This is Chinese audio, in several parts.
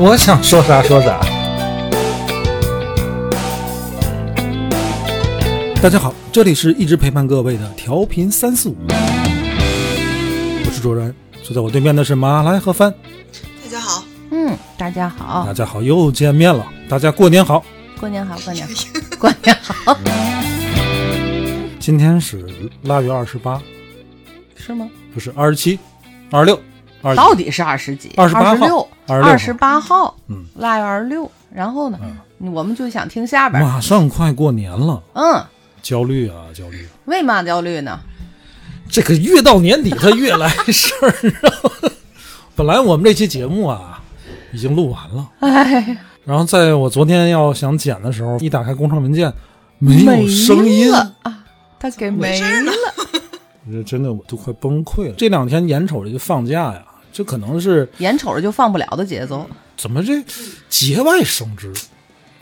我想说啥说啥。大家好，这里是一直陪伴各位的调频三四五，我是卓然，坐在我对面的是马来和帆。大家好，嗯，大家好。大，家好，又见面了，大家过年好。过年好，过年好，过年好，今天是腊月二十八，是吗？不是二十七、二十六、到底是二十几？28号十六，26二十八号，嗯，腊月二十六。然后呢，我们就想听下边。马上快过年了，嗯，焦虑啊，焦虑。为嘛焦虑呢？这个越到年底，它越来事儿啊。本来我们这期节目啊，已经录完了，哎，然后在我昨天要想剪的时候，一打开工程文件，没有声音，了啊，他给没了。这真的我都快崩溃了。这两天眼瞅着就放假呀，这可能是眼瞅着就放不了的节奏，怎么这节外生枝，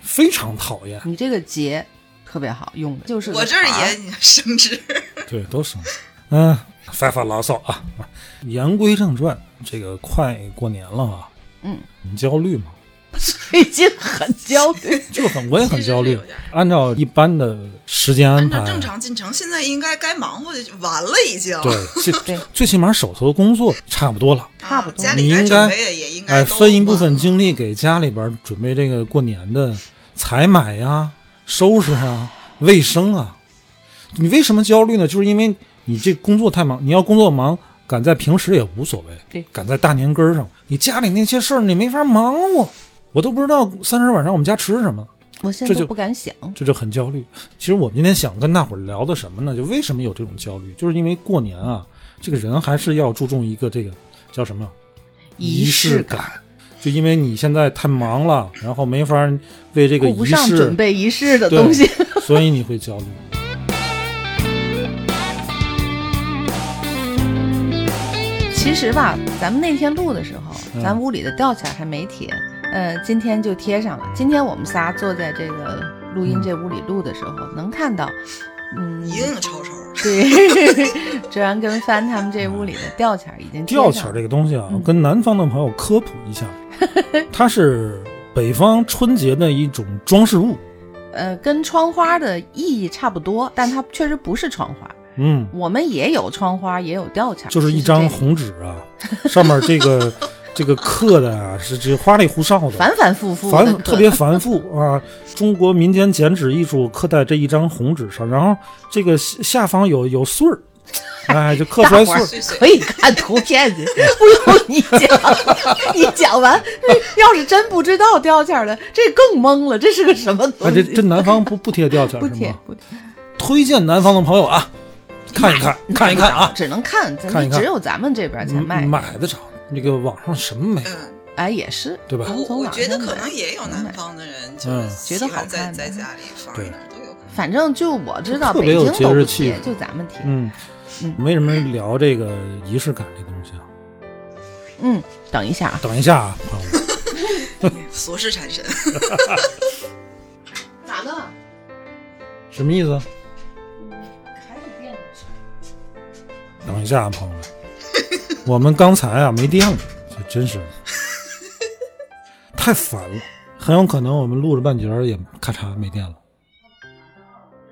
非常讨厌。你这个节特别好用的，就是我这儿茬也 生枝，对，都生枝。嗯，发发牢骚啊。言归正传，这个快过年了啊，嗯，你焦虑吗？最近很焦虑。就很，我也很焦虑。按照一般的时间安排，按照正常进程，现在应该该忙活的就完了，已经。对，最对最起码手头的工作差不多了。差不多家里该你应该准备也应该哎，分一部分精力给家里边准备这个过年的采买呀、收拾啊、卫生啊。你为什么焦虑呢？就是因为你这工作太忙，你要工作忙，赶在平时也无所谓，对赶在大年根儿上，你家里那些事儿你没法忙活。我都不知道三十晚上我们家吃什么。我现在就不敢想。这就很焦虑。其实我们今天想跟大伙儿聊的什么呢？就为什么有这种焦虑，就是因为过年啊，这个人还是要注重一个这个叫什么仪式式感，就因为你现在太忙了，然后没法为这个仪式不上准，备仪式的东西。所以你会焦虑。其实吧，咱们那天录的时候，嗯咱屋里的吊钱还没贴，呃，今天就贴上了。今天我们仨坐在这个录音这屋里录的时候，能看到，嗯，一定吵吵。对，卓然跟帆他们这屋里的吊钱已经贴吊钱这个东西啊，嗯跟南方的朋友科普一下，它是北方春节的一种装饰物。呃，跟窗花的意义差不多，但它确实不是窗花。嗯，我们也有窗花，也有吊钱，就是一张红纸啊，上面这个这个刻的啊是这花里胡哨的，反反复复繁特别繁复啊！中国民间剪纸艺术刻在这一张红纸上，然后这个下下方有有穗儿，哎，就刻出来穗可以看图片去，不用你讲，你讲完，要是真不知道吊钱的，这更懵了，这是个什么东哎，西？这这南方不 不贴吊钱不是吗？贴不贴，推荐南方的朋友啊，看一看，看一看啊，只能看，咱看一看只有咱们这边才卖。嗯买得着。那个网上什么没有，嗯，哎，也是，对吧我我觉得可能也有南方的人，就嗯是觉得好看在家里放对着都有可能。反正就我知道，北特别有京都不节日气就咱们贴。嗯嗯，为什么聊这个仪式感这东西啊？嗯，等一下啊，等一下啊，朋友们，俗世缠身，咋了？什么意思？还是变等一下啊，朋友们，我们刚才啊没电了，这真是 太烦了，很有可能我们录了半截儿也咔嚓没电了。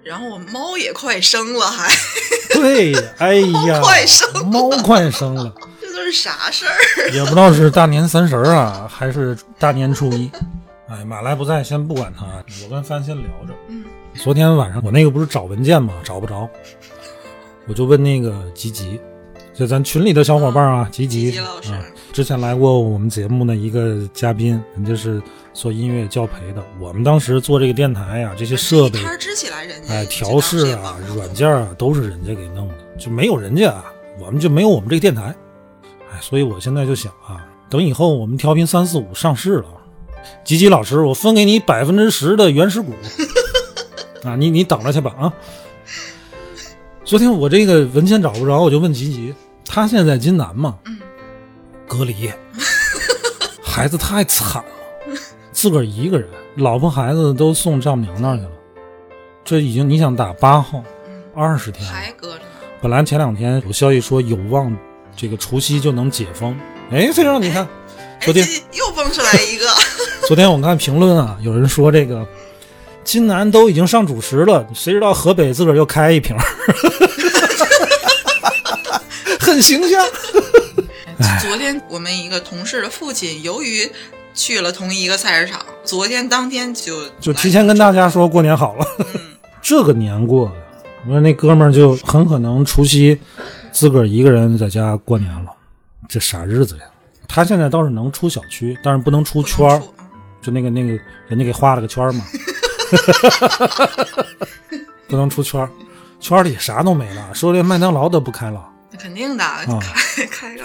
然后我猫也快生了，还 对，哎呀，猫快生了猫快生了，这都是啥事儿？也不知道是大年三十儿啊，还是大年初一。哎，马来不在，先不管他，我跟帆先聊着。嗯，昨天晚上我那个不是找文件吗？找不着，我就问那个吉吉，就咱群里的小伙伴啊，吉吉啊，之前来过我们节目的一个嘉宾，人家是做音乐教培的。我们当时做这个电台呀、这些设备一摊支起来，人家哎，调试啊、软件啊，都是人家给弄的，就没有人家啊，我们就没有我们这个电台。哎，所以我现在就想啊，等以后我们调频三四五上市了，吉吉老师，我分给你百分之十的原始股 啊，你你等着去吧啊。昨天我这个文件找不着，我就问吉吉，他现在在金南嘛，嗯。隔离，孩子太惨了，自个儿一个人，老婆孩子都送丈母娘那儿去了，这已经你想打八号，嗯，二十天了，还隔着呢。本来前两天有消息说有望这个除夕就能解封，哎，非常你看，哎，昨天 这又蹦出来一个，昨天我看评论啊，有人说这个金南都已经上主食了，谁知道河北自个儿又开一瓶儿，很形象。哎昨天我们一个同事的父亲，由于去了同一个菜市场，昨天当天就就提前跟大家说过年好了，嗯，这个年过的，我说那哥们儿就很可能除夕自个儿一个人在家过年了，这啥日子呀？他现在倒是能出小区，但是不能出圈儿，就那个那个人家给画了个圈儿嘛，不能出圈儿，圈儿里啥都没了，说连麦当劳都不开了。那肯定的，啊开开着。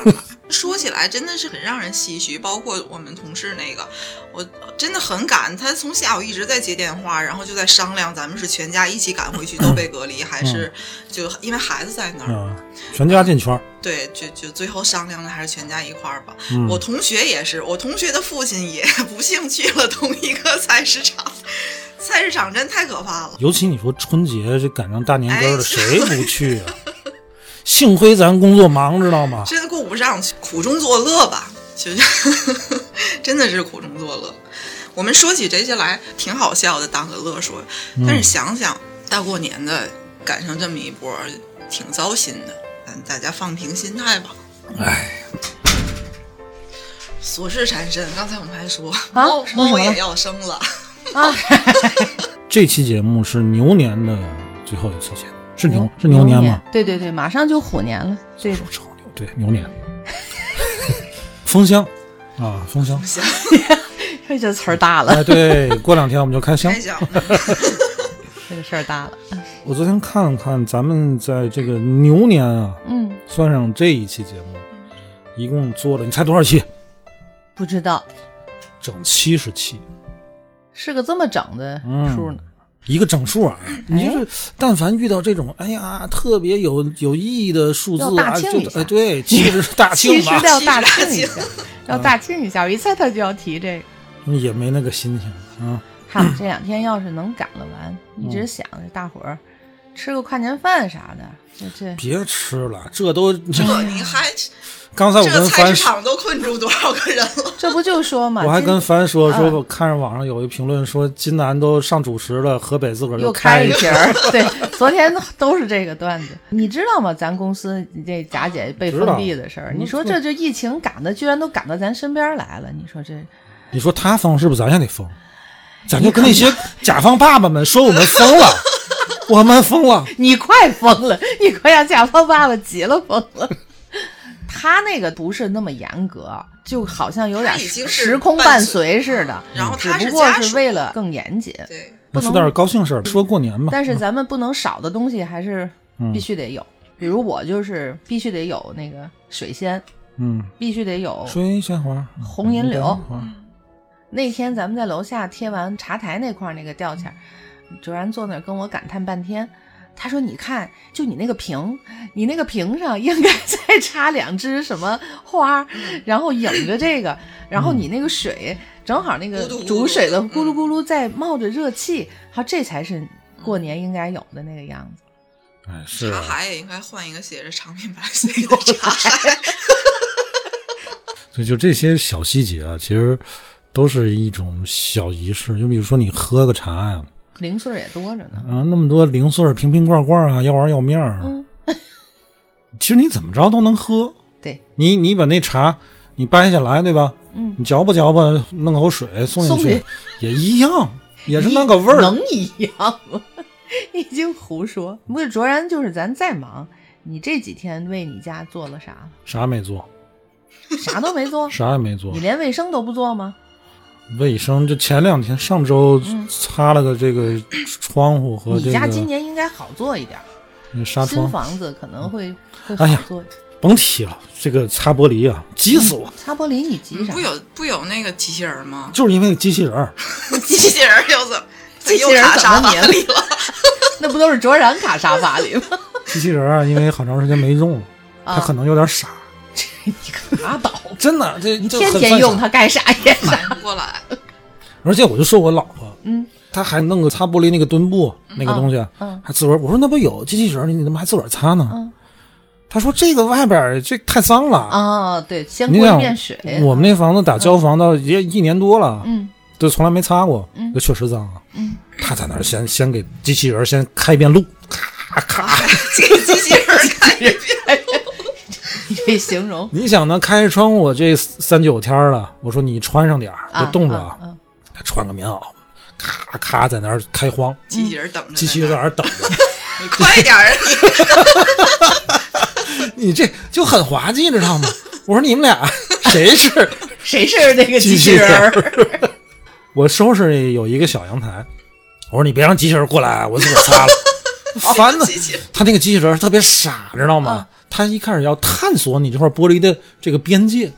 说起来真的是很让人唏嘘，包括我们同事那个，我真的很赶，他从下午一直在接电话，然后就在商量咱们是全家一起赶回去都被隔离，还是就因为孩子在那儿，啊、全家进圈儿。对，就就最后商量的还是全家一块儿吧。嗯我同学也是，我同学的父亲也 不幸去了同一个菜市场，菜市场真太可怕了。尤其你说春节这赶上大年根儿的，哎谁不去啊？幸亏咱工作忙，知道吗？真的顾不上去，苦中作乐吧，就是 真的是苦中作乐。我们说起这些来挺好笑的，当个乐说，但是想想大过年的赶上这么一波，挺糟心的。咱大家放平心态吧。哎，琐事缠身，刚才我们还说啊猫猫也要生了，啊，这期节目是牛年的最后一次节目，是牛是牛年吗？？对对对，马上就虎年了。对的，丑牛对牛年，封箱啊，封箱。行，这 这词儿大了，哎，对，过两天我们就开箱开。箱。这个事儿大了。我昨天看了看，咱们在这个牛年啊，嗯，算上这一期节目，一共做了，你猜多少期？不知道整七十期，是个这么整的嗯数呢。一个整数啊！你就是但凡遇到这种，哎呀，特别有有意义的数字大啊，就哎，对，其实大其实庆吧，要大庆一下，要大庆一下。我一猜他就要提这个。也没那个心情啊。看这两天要是能赶了完，一嗯直想着大伙儿吃个跨年饭啥的，这这别吃了，这都这你还刚才我这跟凡菜市场都困住多少个人了？这不就说嘛？我还跟凡说说，嗯我看着网上有一评论说，金南都上主食了，河北自个儿又开一开一瓶儿，对，昨天都是这个段子。你知道吗？咱公司这贾姐被封闭的事儿，你说这这疫情赶的，居然都赶到咱身边来了。你说这你说他封是不是咱也得封？咱就跟那些 甲方爸爸们说我们疯了，我们疯了。你快疯了，你快让甲方爸爸急了疯了。他那个不是那么严格，就好像有点时空伴随似的，然后他只不过是为了更严谨。对，不能说点高兴事儿，说过年嘛。但是咱们不能少的东西还是嗯。必须得有，比如我就是必须得有那个水仙，嗯，必须得有水仙花，红银柳。那天咱们在楼下贴完茶台那块儿那个吊钱，卓然坐那儿跟我感叹半天。他说：“你看，就你那个瓶，你那个瓶上应该 再插两枝什么花，然后引着这个，然后你那个水正好那个煮水的嗯咕噜咕噜在冒着热气，好，这才是过年应该有的那个样子。哎，是茶海也应该换一个写着长命百岁的茶海。所以就这些小细节啊，其实都是一种小仪式。就比如说你喝个茶呀、零碎儿也多着呢。啊，那么多零碎儿瓶瓶罐罐啊，要玩要面儿啊，嗯，其实你怎么着都能喝。对，你你把那茶你掰下来，对吧？嗯，你嚼吧嚼吧，弄口水送进去也一样，也是那个味儿。能一样吗？已经胡说。不是卓然，就是咱再忙，你这几天为你家做了啥？啥没做，啥都没做，啥也没做你。连卫生都不做吗？卫生就前两天，上周嗯擦了个这个窗户和这个你家今年应该好做一点纱窗。新房子可能会会哎呀好做。甭提了，这个擦玻璃啊，急死我！擦玻璃你急啥不？有不有那个机器人吗？就是因为机器人儿，机器人又怎么？机器人又卡沙怎么你发里了？那不都是卓然卡沙发里吗？机器人儿啊，因为好长时间没用了，他啊可能有点傻。你可拉倒！真的，这天天用它干啥也傻。反不过来。而且我就说我老婆，嗯，她还弄个擦玻璃那个墩布那个东西，嗯还自个儿。我说那不有机器人，你你怎么还自个儿擦呢？嗯她说这个外边这太脏了。啊，对，先过一你想遍水。我们那房子打交房到也一年多了，嗯就从来没擦过，嗯这确实脏啊。嗯，她在那儿先先给机器人先开一遍路，咔咔。这个 机器人开一遍，你这形容 你想呢？开着窗户，这三九天儿了，我说你穿上点儿，啊别冻着啊啊他穿个棉袄，咔咔在那儿开荒，机器人等着。机器人在那儿等着。你快点儿啊！你这就很滑稽，知道吗？我说你们俩谁是？谁是那个机器人？我收拾有一个小阳台，我说你别让机器人过来，我自个儿擦了，烦的。他那个机器人特别傻，知道吗？他一开始要探索你这块玻璃的这个边界。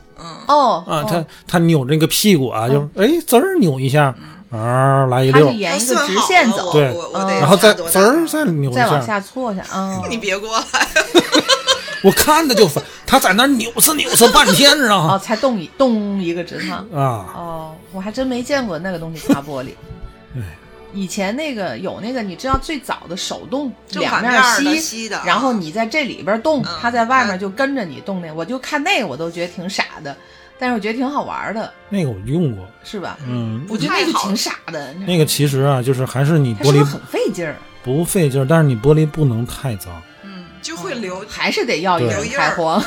哦啊，他他扭这个屁股啊，就哎滋儿扭一下，啊来一溜。沿一个直线走，对我我得嗯。然后再多大？滋儿再扭一再往下，下错下啊。你别过来，我看着就烦。他在那儿扭饬扭饬半天，知道哦，吗？才动一动一个直趟。啊，哦，我还真没见过那个东西擦玻璃。以前那个有那个，你知道最早的手动两面儿吸，吸的啊然后你在这里边动，嗯它在外面就跟着你动那。我就看那个，我都觉得挺傻的，但是我觉得挺好玩的，那个我用过，是吧？嗯，我觉得那个挺傻的，那个其实啊，就是还是你玻璃是是很费劲儿？不费劲儿，但是你玻璃不能太脏。嗯，就会留。还是得要一个人对开荒。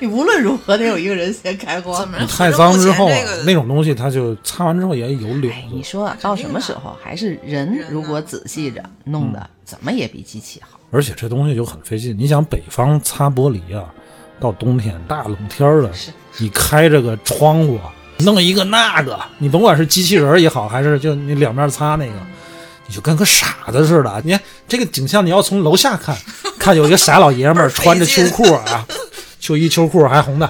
你 无论如何得有一个人先开荒怎。么你太脏之后啊这个，那种东西它就擦完之后也有瘤哎，你，说到什么时候，还是人人如果仔细着弄的，怎么也比机器好。而且这东西就很费劲。你想北方擦玻璃啊，到冬天大冷天儿了，你开着个窗户，弄一个那个，你甭管是机器人儿也好，还是就你两面擦那个，你就跟个傻子似的。你看这个景象，你要从楼下看，看有一个傻老爷们儿穿着秋裤啊，秋衣秋裤还红的，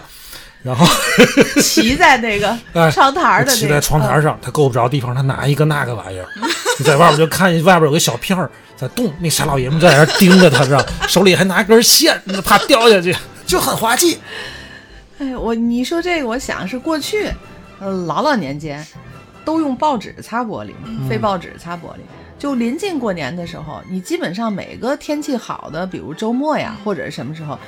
然后 骑在那个 哎窗台的那个，骑在窗台嗯上，他够不着地方，他拿一个那个玩意儿。你在外边就看见外边有个小片儿在动，那傻老爷们在那盯着他，知道，手里还拿根线，怕掉下去，就很滑稽。哎，我你说这个，我想是过去，呃，老老年间都用报纸擦玻璃嘛，嗯废报纸擦玻璃。就临近过年的时候，你基本上每个天气好的，比如周末呀，或者什么时候，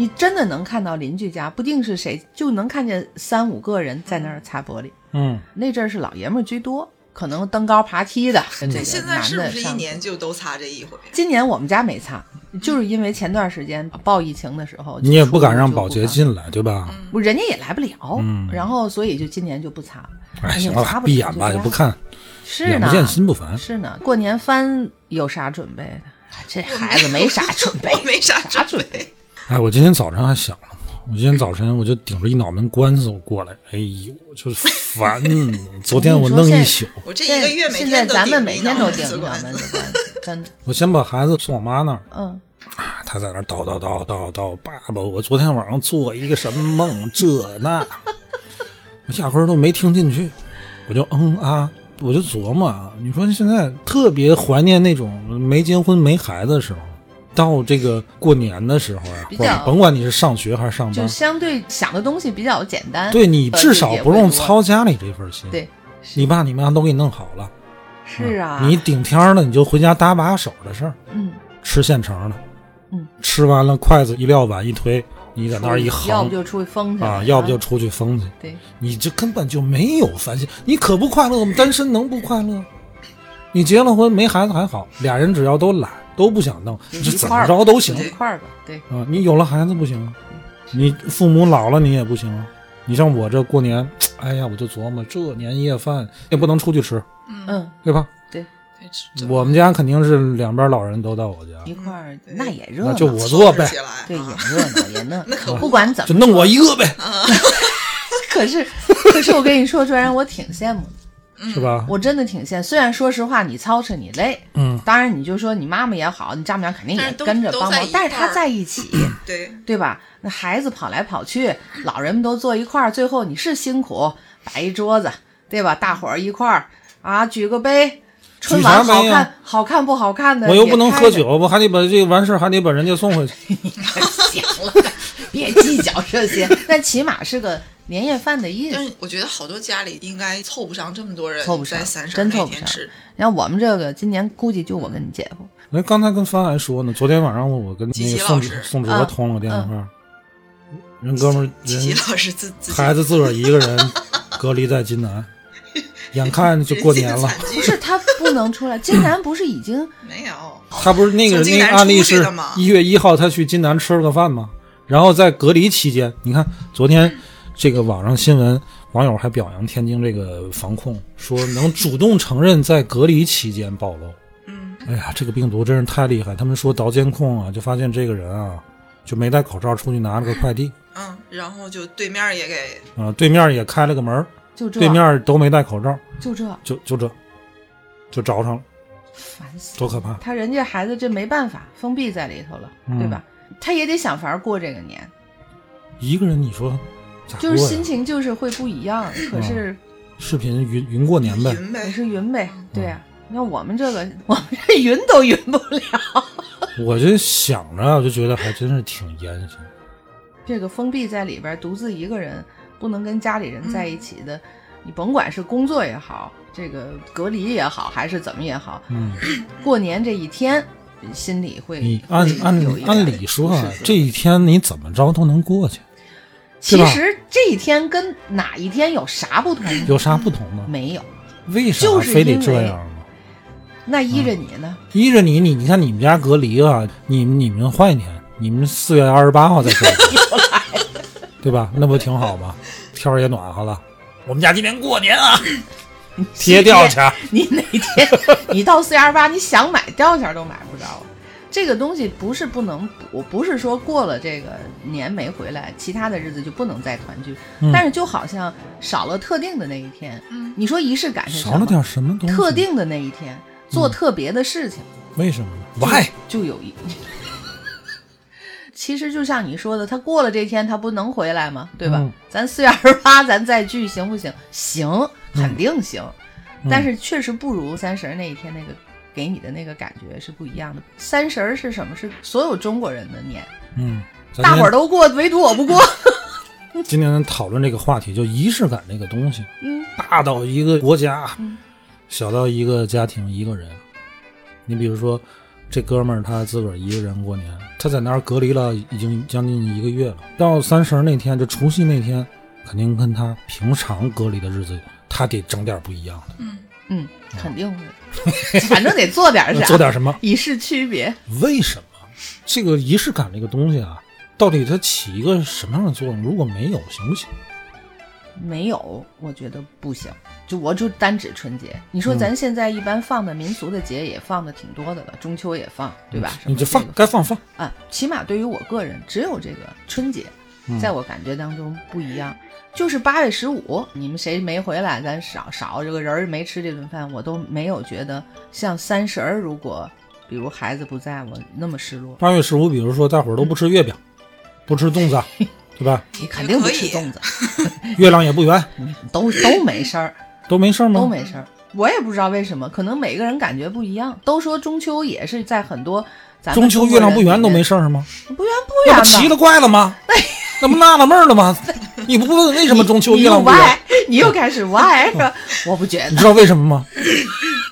你真的能看到邻居家，不定是谁，就能看见三五个人在那儿擦玻璃。嗯，那阵儿是老爷们儿居多，可能登高爬梯的跟这现在是不是一年就都擦这一回？今年我们家没擦，就是因为前段时间报疫情的时候，你也不敢让保洁进来，对吧？不，人家也来不了，嗯然后所以就今年就不擦。哎，呀行了吧，擦不闭眼吧，了就不要也不看，是呢，眼不见心不烦。是呢。过年翻有啥准备的？哎这孩子没啥准备，没啥准备。哎，我今天早上还想了，我今天早晨我就顶着一脑门官司我过来，哎呦，就是烦。昨天我弄一宿，我这一个月每天都现在咱们顶每天都顶着一脑门子官司，真的。我先把孩子送我妈那儿，嗯，他在那儿叨叨叨叨叨，爸爸，我昨天晚上做一个什么梦，这那，我压根儿都没听进去，我就嗯啊，我就琢磨啊，你说现在特别怀念那种没结婚没孩子的时候，到这个过年的时候啊，或比甭管你是上学还是上班就班，相对想的东西比较简单。对你呃至少不用。操家里这份心。对，你爸你妈都给你弄好了，是啊，你顶天儿了你就回家搭把手的事儿，嗯，吃现成的，嗯，吃完了筷子一撂碗一推，你在那儿一要不就出去疯去啊，要不就出去疯去，对，你这根本就没有烦心，你可不快乐？我们单身能不快乐？你结了婚没孩子还好，俩人只要都懒都不想弄，就这怎么着都行一块儿吧，对，啊。你有了孩子不行啊，你父母老了你也不行啊。你像我这过年，哎呀，我就琢磨这年夜饭也不能出去吃，嗯，对吧？对，这我们家肯定是两边老人都到我家，一块儿那也热闹，那就我做呗对，也啊热闹也 热那可闹。不管怎么，就弄我一个呗。可是可是我跟你说，卓然，我挺羡慕的。是吧？我真的挺羡。虽然说实话，你操持你累，嗯，当然你就说你妈妈也好，你丈母娘肯定也跟着帮忙但是他在一起，对，对吧？那孩子跑来跑去，老人们都坐一块儿，最后你是辛苦，摆一桌子，对吧？大伙儿一块儿啊，举个杯，春晚好看，好看不好看的，我又不能喝酒，我还得把这个完事儿还得把人家送回去。行了，别计较这些，但起码是个年夜饭的意思。但是我觉得好多家里应该凑不上这么多人凑不上在三十真凑不上那天吃。然后我们这个今年估计就我跟你姐夫，那刚才跟帆还说呢，昨天晚上我我跟那个宋宋哲啊通了个电话，人哥们儿琪琪人老师自孩子自个儿一个人 隔离在津南，眼看就过年了。不是他不能出来，金南不是已经 没有，他不是那个那个案例是一月一号他去金南吃了个饭吗？然后在隔离期间，你看昨天这个网上新闻，网友还表扬天津这个防控，说能主动承认在隔离期间暴露。嗯，哎呀，这个病毒真是太厉害！他们说倒监控啊，就发现这个人啊，就没戴口罩出去拿了个快递，嗯，然后就对面也给啊、对面也开了个门儿，就这，对面都没戴口罩，就这，就就这，就着上了，烦死了。多可怕！他人家孩子这没办法，封闭在里头了，嗯对吧？他也得想法过这个年，一个人你说咋过？就是心情就是会不一样。可是视频云云过年呗，云呗也，是云呗，嗯对呀、那我们这个，我们这云都云不了。我就想着，我就觉得还真是挺严谨。这个封闭在里边，独自一个人，不能跟家里人在一起的，你甭管是工作也好，这个隔离也好，还是怎么也好，嗯，过年这一天，心里会你按按按理说啊这一天你怎么着都能过去，其实这一天跟哪一天有啥不同？有啥不同吗？没有，为啥就是非得这样呢？那依着你呢？依着你，你你看你们家隔离啊，你们你们换一天，你们四月二十八号再说，对吧？那不挺好吗？天儿也暖和了。我们家今年过年啊，贴吊钱，你哪天你到四月二八，你想买吊钱都买不着。这个东西不是不能补，不是说过了这个年没回来，其他的日子就不能再团聚。嗯但是就好像少了特定的那一天，嗯你说仪式感是什么？少了点什么东西？特定的那一天，做特别的事情。为什么呢？Why？就有一。其实就像你说的，他过了这天，他不能回来吗？对吧？嗯咱四月二十八，咱再聚行不行？行，肯定行。嗯但是确实不如三十那一天那个给你的那个感觉是不一样的。三十是什么？是所有中国人的年，嗯，大伙儿都过，唯独我不过。今天咱讨论这个话题，就仪式感这个东西，嗯，大到一个国家，嗯小到一个家庭一个人。你比如说，这哥们儿他自个儿一个人过年，他在那儿隔离了已经将近一个月了。到三十儿那天，就除夕那天，肯定跟他平常隔离的日子，他得整点不一样的，嗯，肯定会，反正得做点啥，做点什么？以示区别。为什么这个仪式感这个东西啊，到底它起一个什么样的作用？如果没有，行不行？没有，我觉得不行。就我就单指春节，你说嗯咱现在一般放的民俗的节也放的挺多的了，中秋也放，对吧？你就放该放放。啊，起码对于我个人，只有这个春节，嗯在我感觉当中不一样。就是八月十五，你们谁没回来，咱少少这个人儿没吃这顿饭，我都没有觉得像三十儿，如果比如孩子不在我那么失落。八月十五，比如说大伙儿都不吃月饼，不吃粽子，对吧？你肯定不吃粽子，月亮也不圆，都都没事儿。都没事儿吗？都没事儿。我也不知道为什么，可能每个人感觉不一样。都说中秋也是在很多咱们中秋月亮不圆都没事，儿吗？不圆不圆。那不奇了怪了吗？那不纳了闷了吗？你不问为什么中秋月亮不圆？歪，你又开始歪了。我不觉得，你知道为什么吗？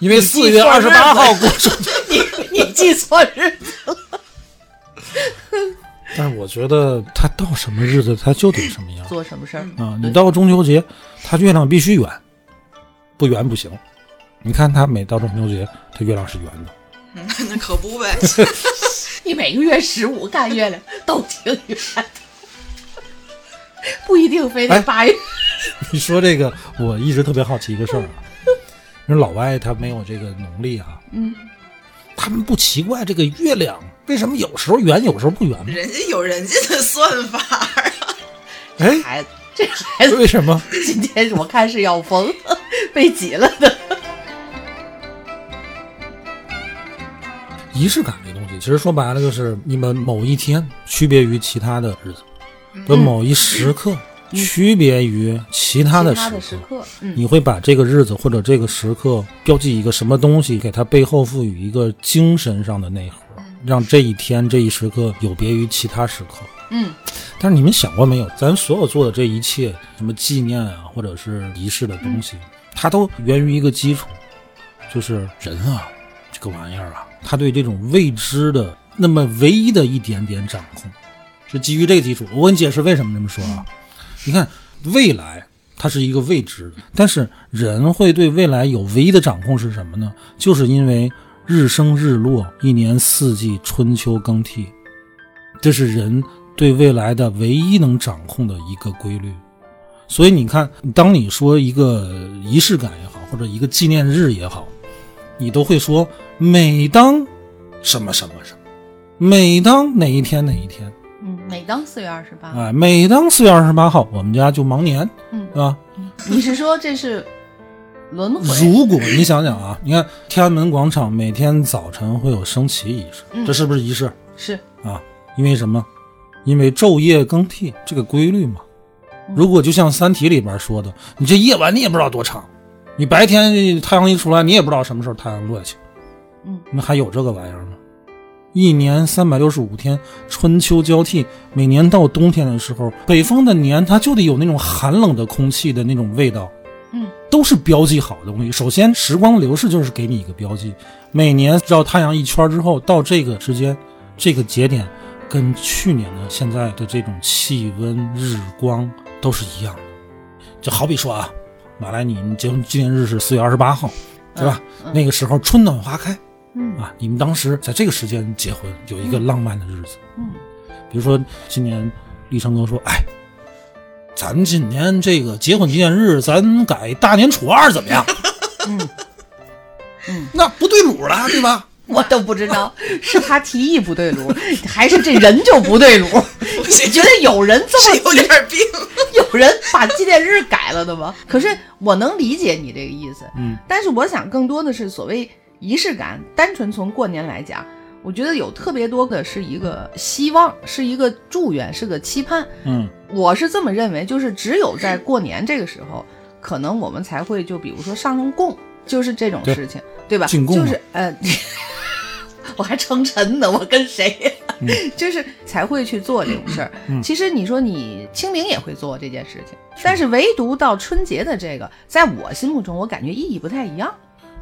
因为四月二十八号过中秋。你你记错日子。但是我觉得他到什么日子他就得什么样做什么事儿？啊！你到中秋节，他月亮必须圆，不圆不行。你看他每到中秋节，他月亮是圆的。嗯那可不呗。你每个月十五看月亮都挺圆的，不一定非得哎八月。你说这个，我一直特别好奇一个事儿啊，人老外他没有这个农历啊，嗯，他们不奇怪这个月亮为什么有时候圆，有时候不圆吗？人家有人家的算法啊，哎，孩子，这孩子为什么？今天我看是要疯，被挤了的。仪式感这东西，其实说白了就是你们某一天区别于其他的日子，的某一时刻区别于其他的时刻。时刻，嗯你会把这个日子或者这个时刻标记一个什么东西，给它背后赋予一个精神上的内核，让这一天这一时刻有别于其他时刻。嗯但是你们想过没有，咱所有做的这一切，什么纪念啊，或者是仪式的东西，它都源于一个基础，就是人啊，这个玩意儿啊，他对这种未知的那么唯一的一点点掌控，是基于这个基础。我给你解释为什么这么说啊？你看，未来它是一个未知的，但是人会对未来有唯一的掌控是什么呢？就是因为日升日落，一年四季，春秋更替，这是人对未来的唯一能掌控的一个规律。所以你看，当你说一个仪式感也好，或者一个纪念日也好，你都会说每当什么什么什么，每当哪一天哪一天，嗯，每当四月二十八，哎，每当四月二十八号，我们家就忙年，嗯对吧？你是说这是轮回？如果你想想啊，你看天安门广场每天早晨会有升旗仪式，嗯这是不是仪式是啊？因为什么？因为昼夜更替这个规律嘛。嗯如果就像《三体》里边说的，你这夜晚你也不知道多长，你白天太阳一出来，你也不知道什么时候太阳落下去，嗯，那还有这个玩意儿吗？一年三百六十五天，春秋交替，每年到冬天的时候，北方的年它就得有那种寒冷的空气的那种味道，嗯，都是标记好的东西。首先，时光流逝就是给你一个标记，每年绕太阳一圈之后，到这个时间，这个节点，跟去年的现在的这种气温、日光都是一样的。就好比说啊，马来你结婚纪念日是四月二十八号，对吧？嗯那个时候春暖花开嗯啊，你们当时在这个时间结婚，有一个浪漫的日子。嗯比如说今年立成哥说，哎，咱今年这个结婚纪念日，咱改大年初二怎么样？嗯嗯，那不对路了，对吧？我都不知道 是他提议不对路，还是这人就不对路。我你觉得有人这么有点病。有人把纪念日改了的吗？可是我能理解你这个意思，嗯，但是我想更多的是所谓仪式感，单纯从过年来讲，我觉得有特别多的是一个希望，是一个祝愿，是个期盼。嗯我是这么认为，就是只有在过年这个时候，可能我们才会就比如说上上供，就是这种事情，对吧？进贡就是呃，我还称臣呢，我跟谁呀、嗯 就是才会去做这种事儿。嗯其实你说你清明也会做这件事情，但是唯独到春节的这个，在我心目中，我感觉意义不太一样。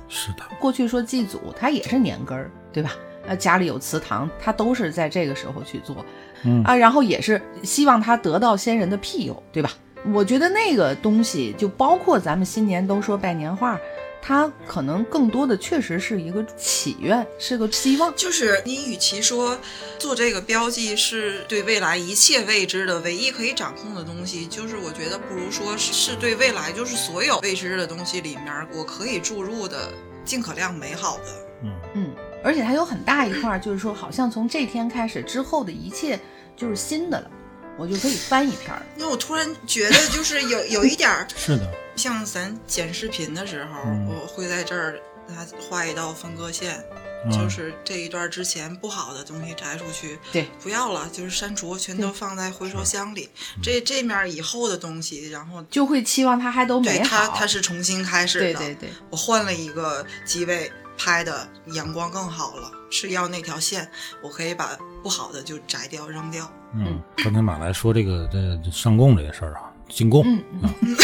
是的，过去说祭祖，它也是年根儿，对吧？呃，家里有祠堂，他都是在这个时候去做，嗯啊，然后也是希望他得到先人的庇佑，对吧？我觉得那个东西，就包括咱们新年都说拜年话，它可能更多的确实是一个祈愿，是个希望。就是你与其说做这个标记是对未来一切未知的唯一可以掌控的东西，就是我觉得不如说是是对未来就是所有未知的东西里面我可以注入的尽可量美好的。嗯嗯，而且它有很大一块儿，就是说，好像从这天开始之后的一切就是新的了，我就可以翻一篇儿。因为我突然觉得就是有有一点儿 是的，像咱剪视频的时候，嗯我会在这儿它画一道分割线。嗯就是这一段之前不好的东西摘出去，对，不要了，就是删除，全都放在回收箱里。嗯这这面以后的东西，然后就会期望它还都美对它。它是重新开始的。对对对，我换了一个机位拍的阳光更好了，是要那条线，我可以把不好的就摘掉扔掉。嗯，刚才马来说这个这这上供这个事儿啊，进贡，嗯嗯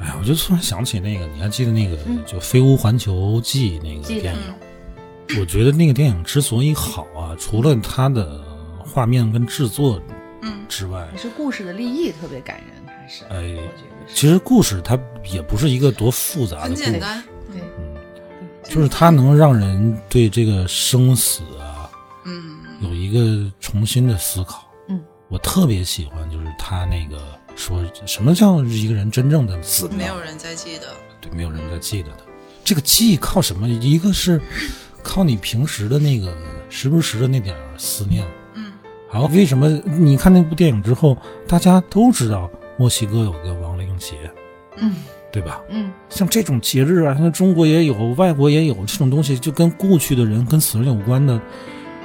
哎呀，我就突然想起那个，你还记得那个嗯就《飞屋环球记》那个记得电影？我觉得那个电影之所以好啊，除了它的画面跟制作嗯，之外，也是故事的立意特别感人，还是哎。其实故事它也不是一个多复杂的很故事，简单。对，就是它能让人对这个生死啊嗯，有一个重新的思考。嗯，我特别喜欢，就是他那个说什么叫一个人真正的死没有，人再记得。对，没有人再记得他。这个记忆靠什么？一个是靠你平时的那个时不时的那点儿思念。嗯，好，为什么你看那部电影之后，大家都知道墨西哥有个亡灵节？嗯对吧？嗯像这种节日啊，像中国也有，外国也有这种东西，就跟故去的人、跟死人有关的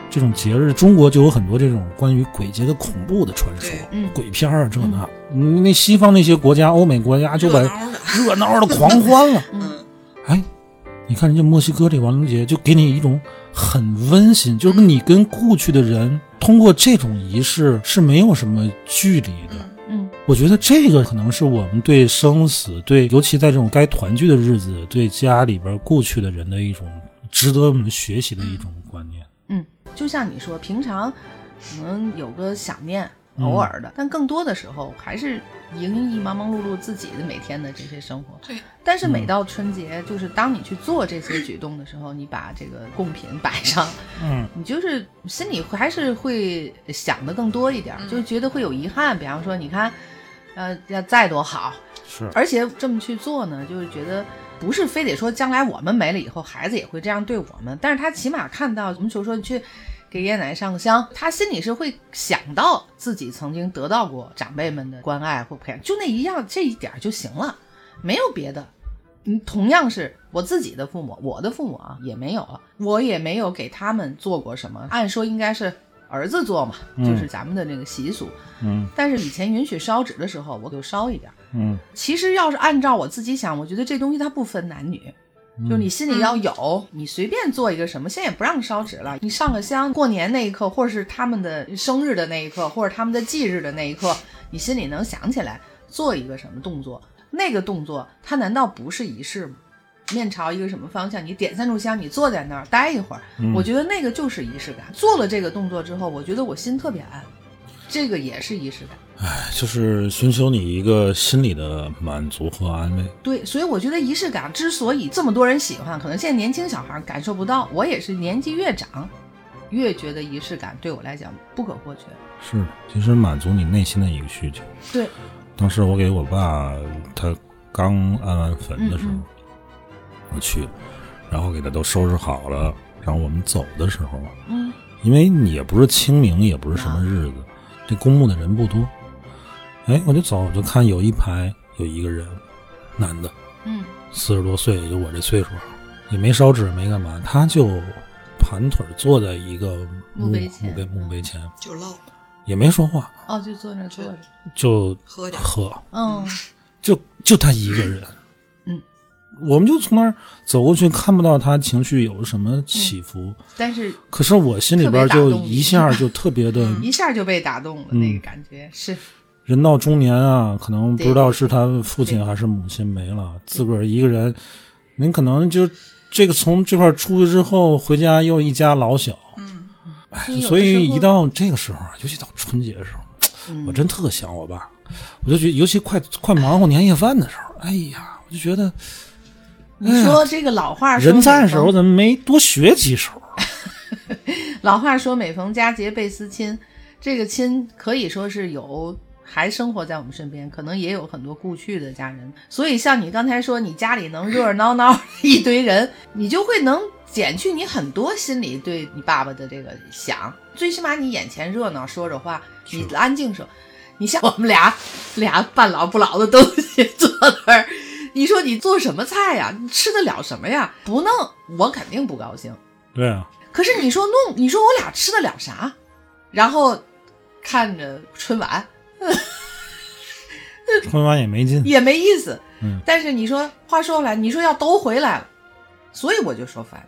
这种节日。中国就有很多这种关于鬼节的恐怖的传说，嗯鬼片儿啊这那。嗯那西方那些国家，欧美国家就把热闹的，热闹的狂欢了。嗯，哎，你看人家墨西哥这亡灵节，就给你一种很温馨，就是你跟故去的人通过这种仪式是没有什么距离的。嗯我觉得这个可能是我们对生死，对尤其在这种该团聚的日子，对家里边故去的人的一种值得我们学习的一种观念。嗯，就像你说，平常可能有个想念，嗯偶尔的，但更多的时候还是营役忙忙碌碌自己的每天的这些生活。对，但是每到春节，就是当你去做这些举动的时候，你把这个贡品摆上，嗯你就是心里还是会想的更多一点，嗯就觉得会有遗憾。比方说，你看，呃，要再多好，是，而且这么去做呢，就是觉得不是非得说将来我们没了以后，孩子也会这样对我们，但是他起码看到，我们就说去给爷爷奶奶上个香，他心里是会想到自己曾经得到过长辈们的关爱或培养，就那一样这一点儿就行了，没有别的。嗯，同样是我自己的父母，我的父母啊也没有了，我也没有给他们做过什么，按说应该是儿子做嘛，就是咱们的那个习俗。嗯。但是以前允许烧纸的时候，我就烧一点儿。嗯。其实要是按照我自己想，我觉得这东西它不分男女，就你心里要有，你随便做一个什么，现在也不让烧纸了，你上个香，过年那一刻，或者是他们的生日的那一刻，或者他们的忌日的那一刻，你心里能想起来做一个什么动作，那个动作它难道不是仪式吗？面朝一个什么方向，你点三炷香，你坐在那儿待一会儿，我觉得那个就是仪式感。做了这个动作之后，我觉得我心特别安，这个也是仪式感。哎，就是寻求你一个心理的满足和安慰。对，所以我觉得仪式感之所以这么多人喜欢，可能现在年轻小孩感受不到。我也是年纪越长，越觉得仪式感对我来讲不可或缺。是，其实满足你内心的一个需求。对，当时我给我爸他刚安完坟的时候，嗯我去，然后给他都收拾好了，然后我们走的时候，嗯。因为你也不是清明，也不是什么日子，这公墓的人不多，哎，我就走，我就看有一排有一个人，男的，嗯。四十多岁，也就我这岁数，也没烧纸，没干嘛，他就盘腿坐在一个墓墓碑前墓碑墓碑前，就唠也没说话，哦，就坐那儿坐着。就喝点，喝，嗯。就就他一个人，嗯，我们就从那儿走过去，看不到他情绪有什么起伏，但是可是我心里边就一下就特别的，一下 就被打动了，嗯。那个感觉是。人到中年啊，可能不知道是他父亲还是母亲没了，自个儿一个人，您可能就这个从这块出去之后，回家又一家老小，嗯，哎所以一到这个时候啊，尤其到春节的时候，嗯。我真特想我爸，我就觉得，尤其快快忙活年夜饭的时候，哎呀，我就觉得你说这个老话说人在的时候怎么没多学几手？老话说每逢佳节倍思亲，这个亲可以说是有还生活在我们身边，可能也有很多故去的家人。所以像你刚才说，你家里能热热闹闹一堆人，你就会能减去你很多心里对你爸爸的这个想。最起码你眼前热闹，说着话，你安静说。你像我们俩俩半老不老的东西坐那儿，你说你做什么菜呀？你吃得了什么呀？不弄，我肯定不高兴。对啊，可是你说弄，你说我俩吃得了啥？然后看着春晚春晚也没劲。也没意思。嗯但是你说话说回来，你说要都回来了，所以我就说烦，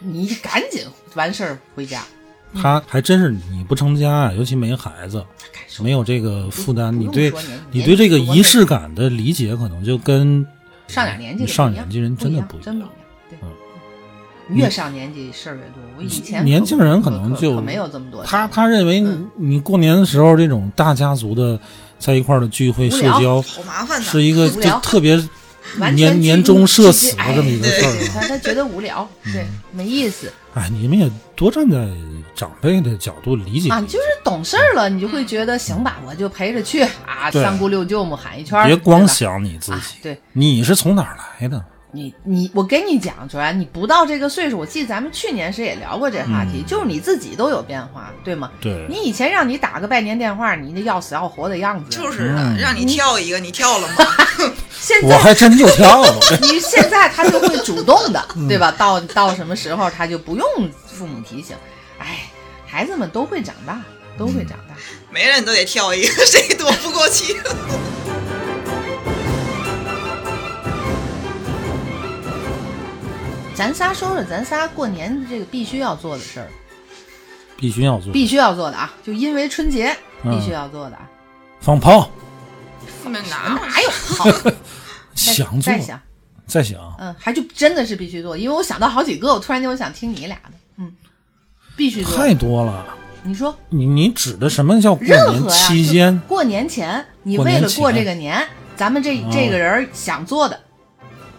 你赶紧完事儿回家。他还真是你不成家啊，尤其没孩子，没有这个负担，你对你对这个仪式感的理解，可能就跟上点年纪的不一样上年纪人真的不不一样。真不一样。对，嗯越上年纪事儿越多。我以前年轻人可可能就可没有这么多。他他认为嗯你过年的时候这种大家族的在一块儿的聚会社交，好麻烦呐。是一个就特别完全年年终社死的这么一个事哎儿啊。他 他觉得无聊，对，没意思哎，你们也多站在长辈的角度理解啊。就是懂事儿了，你就会觉得行吧，我就陪着去啊，三姑六舅母喊一圈，别光想你自啊己，，对你是从哪儿来的？你你我跟你讲，卓然你不到这个岁数，我记得咱们去年时也聊过这话题，嗯就是你自己都有变化，对吗？对你以前让你打个拜年电话，你那要死要活的样子，就是让你跳一个，你跳了吗？现在我还真就跳了。你现在他就会主动的，嗯对吧？到到什么时候他就不用父母提醒。哎，孩子们都会长大，都会长大。每人都得跳一个，谁躲不过去？咱仨说说咱仨过年这个必须要做的事儿，必须要做必须要做的啊，就因为春节嗯。必须要做的啊。放炮，你们哪哪有炮？想做。再想，再想，嗯，还就真的是必须做，因为我想到好几个，我突然间我想听你俩的，嗯，必须做。太多了。你说。你你指的什么叫过年期间？过年前，你为了过这个年，咱们这哦这个人想做的。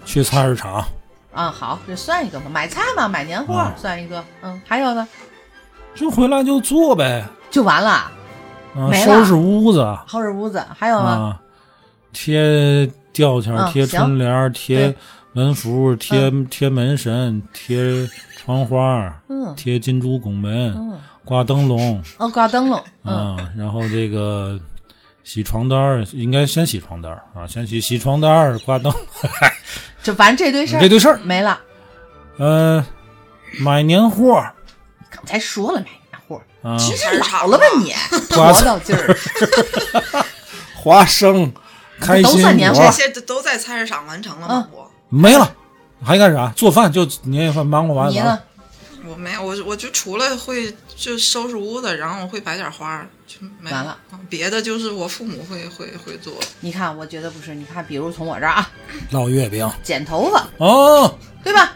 去菜市场，啊，好，这算一个吧，买菜嘛，买年货啊算一个，嗯，还有呢，就回来就做呗，就完了，啊，没了收拾屋子收拾屋子，还有吗？啊，贴吊签儿、贴春联儿、贴门符、贴贴门神、贴窗花、嗯贴金猪拱门、嗯，挂灯笼哦，挂灯笼，嗯，啊，然后这个洗床单儿，应该先洗床单儿啊，先洗洗床单儿、挂灯，就反正这堆事儿这堆事儿，没了。呃，买年货刚才说了买年货，啊，真是老了吧你，瓜活到劲儿，花生、开都心果算年货这些都都在菜市场完成了吗？我没了，还干啥？做饭就年夜饭忙活完了。？我没有，我我就除了会就收拾屋子，然后我会摆点花儿，就没完了。别的就是我父母会会会做。你看，我觉得不是，你看，比如从我这儿啊，烙月饼剪头发，哦，对吧？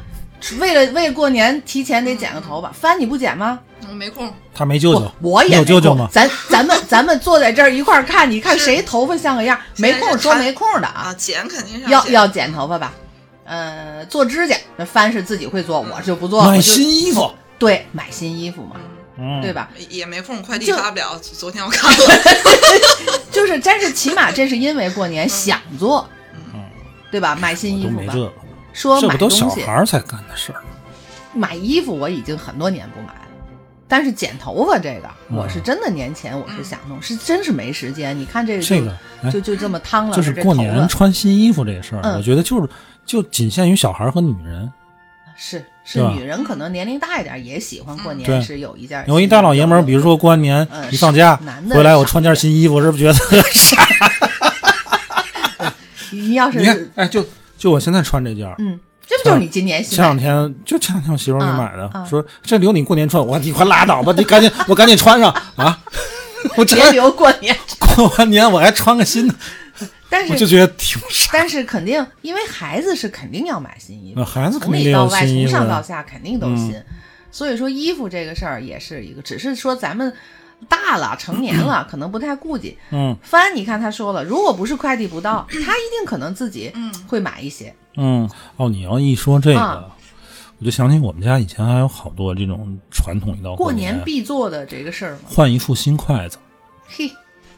为了为了过年提前得剪个头发，帆你不剪吗？我没空，他没舅舅我，也有舅舅吗？咱 咱们咱们坐在这儿一块儿看，你看谁头发像个样？没空说没空的啊，啊，剪肯定是要要剪头发吧？呃，做指甲，那帆是自己会做，我就不做。买新衣服，对，买新衣服嘛，嗯，对？吧？也没空，快递发不了。昨天我看了，就是，但是起码这是因为过年想做，嗯对吧？买新衣服吧说这不都买东西，小孩儿才干的事儿？买衣服我已经很多年不买了。但是剪头发这个，嗯我是真的年前我是想弄，是真是没时间。你看这个就，这个哎就就这么趟了，就是过年发穿新衣服这个事儿，嗯我觉得就是就仅限于小孩和女人。是是女人可能年龄大一点也喜欢过对年是有一件。有一大老爷们儿，比如说过完年嗯一放假回来，我穿件新衣服，是不是觉得特傻？你要是你看，哎，就就我现在穿这件，嗯，这不就是你今年新前两？天就前两天我媳妇给买的，说这留你过年穿，我你快拉倒吧，你赶紧我赶紧穿上啊！我这别留过年，过完年我还穿个新的，但我就是觉得挺傻。但是肯定，因为孩子是肯定要买新衣服那，孩子肯从里到外，从上到下肯定都新。所以说衣服这个事儿也是一个，只是说咱们大了成年了，可能不太顾忌。嗯 帆，你看他说了，如果不是快递不到，他一定可能自己会买一些。嗯，哦，你要一说这啊个，我就想起我们家以前还有好多这种传统，一道过年年必做的这个事儿嘛，换一副新筷子，嘿，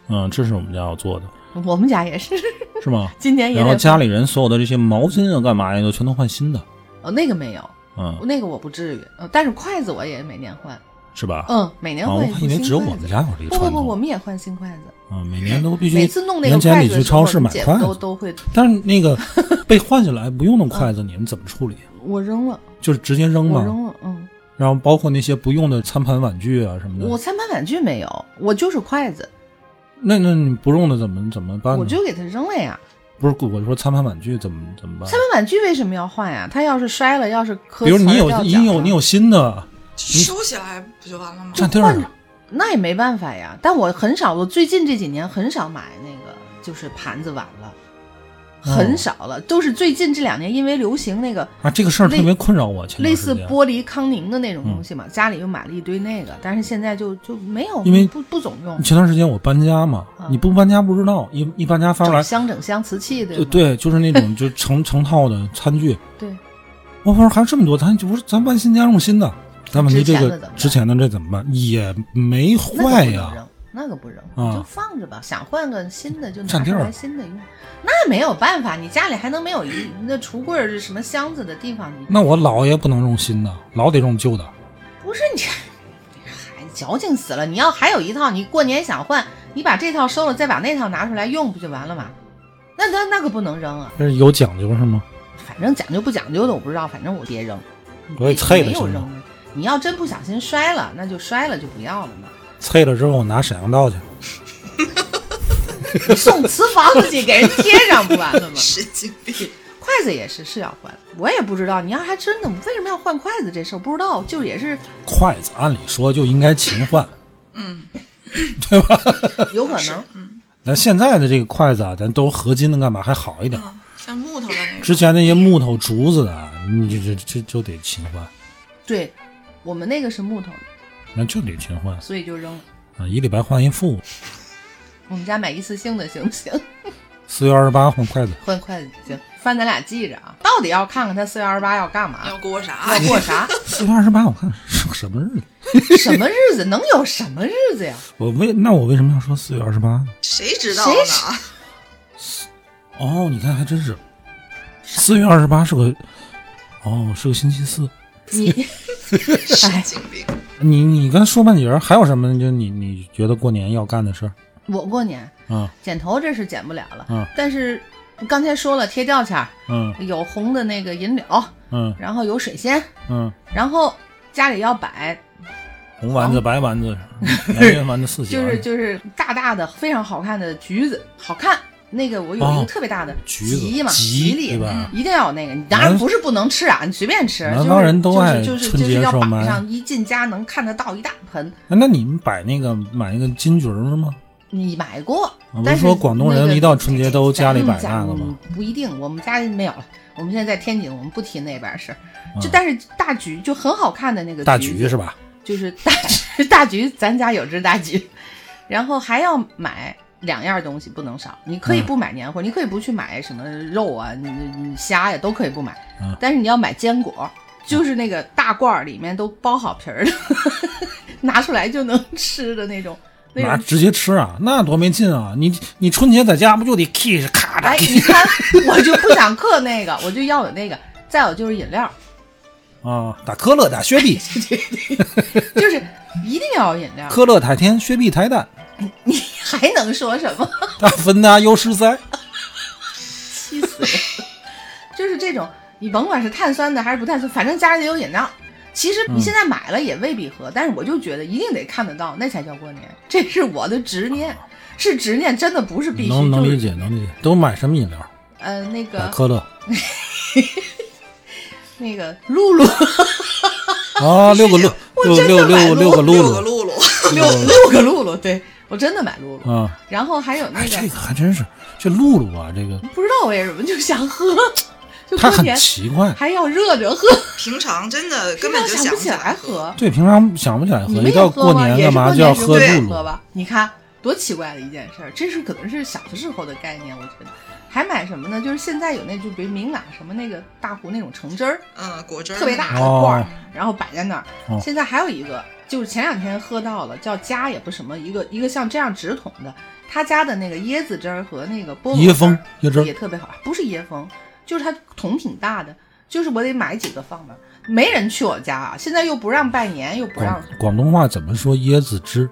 嗯，这是我们家要做的，我们家也是，是吗？今年也得然后家里人所有的这些毛巾啊，干嘛呀，都全都换新的，哦那个没有，嗯，那个我不至于，呃但是筷子我也每年换，是吧？嗯，每年换一副还以为只有。我们家有这个不不不，我，们也换新筷子。嗯，每年都必须每次弄那个筷子的时候，超市买姐筷子，都都会，但是那个 被换下来不用的筷子，你们怎么处理？我扔了，就是直接扔吗？扔了，嗯，然后包括那些不用的餐盘碗具啊什么的，我餐盘碗具没有，我就是筷子，那那你不用的怎么怎么办呢？我就给它扔了呀。不是我说餐盘碗具怎么怎么办？餐盘碗具为什么要换呀？它要是摔了，要是磕比如你有你有你有新的，收起来不就完了吗？占地儿啊，那也没办法呀。但我很少，我最近这几年很少买那个就是盘子碗了，哦很少了，都是最近这两年因为流行那个啊，这个事儿特别困扰我。前类似玻璃康宁的那种东西嘛，家里又买了一堆那个，但是现在就就没有，因为不不总用。前段时间我搬家嘛，嗯你不搬家不知道，一一搬家发过来整，箱整箱瓷器对吗？对对，就是那种就成成套的餐具。对，我说还有这么多，咱就不是咱搬新家用新的，但问题这个之前的这怎么办？也没那个坏呀。那个不扔，啊就放着吧。想换个新的就拿出来新的用，那没有办法，你家里还能没有一那橱柜儿是什么箱子的地方？那我老也不能用新的，老得用旧的。不是你，孩子矫情死了。你要还有一套，你过年想换，你把这套收了，再把那套拿出来用，不就完了吗？那那那可不能扔啊！这是有讲究是吗？反正讲究不讲究的我不知道，反正我别扔。我给碎了没有？扔。你要真不小心摔了，那就摔了就不要了嘛。碎了之后我拿沈阳道去。你 送瓷房子去给人贴上不完了吗？神经病。筷子也是是要换，我也不知道。你要还真的为什么要换筷子这事儿不知道，就也是筷子按理说就应该勤换，嗯，对吧有可能。嗯那现在的这个筷子啊，咱都合金的，干嘛还好一点？嗯，像木头的那个。之前那些木头竹子的啊，你这这这就得勤换，对，我们那个是木头的，那就得勤换所以就扔了。啊，一礼拜换一副，我们家买一次性的行不行？四月二十八换筷子。换筷子行，翻咱俩记着啊，到底要看看他四月二十八要干嘛，要过啥？要过啥，四月二十八，我看是个什么日子？什么日子能有什么日子呀？我为那我为什么要说四月二十八呢？谁知道谁呢？哦，你看还真是，四月二十八是个，哦是个星期四。你，神哎，经病。你你刚才说半截儿，还有什么？就你你觉得过年要干的事儿？我过年啊剪头这是剪不了了，嗯但是刚才说了贴吊签儿，嗯有红的那个银柳，嗯然后有水仙，嗯，然后家里要摆红丸子、白丸子、圆圆丸子四喜就是就是大大的非常好看的橘子，好看。那个我有一哦个特别大的橘子吉嘛，吉利对吧一定要有那个。你当然不是不能吃啊，你随便吃。就是南方人都爱就是就是春节时候上，一进家能看得到一大盆。哎那你们摆那个买那个金桔儿吗？你买过，不是但是说广东人一到春节都家里摆咱那个吗嗯不一定，我们家没有了。我们现在在天津，我们不提那边事儿。就嗯但是大橘就很好看的那个大橘是吧？就是大橘，大橘，咱家有只大橘，然后还要买两样东西不能少。你可以嗯不买年货，你可以不去买什么肉啊、你你虾呀，都可以不买。嗯但是你要买坚果，就是那个大罐儿里面都剥好皮儿的，拿出来就能吃的那种。那直接吃啊，那多没劲啊！你你春节在家不就得 kiss 咔哎，嚓你看，我就不想嗑那个，我就要有那个。再有就是饮料，啊？打可乐打雪碧，就是一定要有饮料。可乐太甜，雪碧太淡，你还能说什么？大芬达有实在。气死人！就是这种，你甭管是碳酸的还是不碳酸，反正家里得有饮料。其实嗯你现在买了也未必喝，但是我就觉得一定得看得到，那才叫过年。这是我的执念，是执念，真的不是必须。能能理解，能理解。都买什么饮料？呃，那个可乐 那个露露，啊，六个 露，六六买六六个露六个露露露，六六个露露，对我真的买露露。啊！然后还有那哎，个这个还真是，这露露啊，这个不知道为什么就想喝，就它很过年奇怪。还要热着喝，平常真的根本就想不起来来喝。对，平常想不起来喝，你们也一到过喝吗？也是年干嘛就要喝对露露？吧？你看多奇怪的一件事儿，这是可能是小的时候的概念，我觉得。还买什么呢？就是现在有那就比如明朗什么那个大壶那种橙汁儿，嗯，果汁儿特别大的哦罐儿，然后摆在那儿。哦现在还有一个，就是前两天喝到了，叫家也不什么，一个一个像这样直筒的，他家的那个椰子汁儿和那个菠萝椰风椰汁也特别好，不是椰风，就是它桶挺大的，就是我得买几个放那儿。没人去我家啊，现在又不让拜年，又不让广广东话怎么说椰子汁？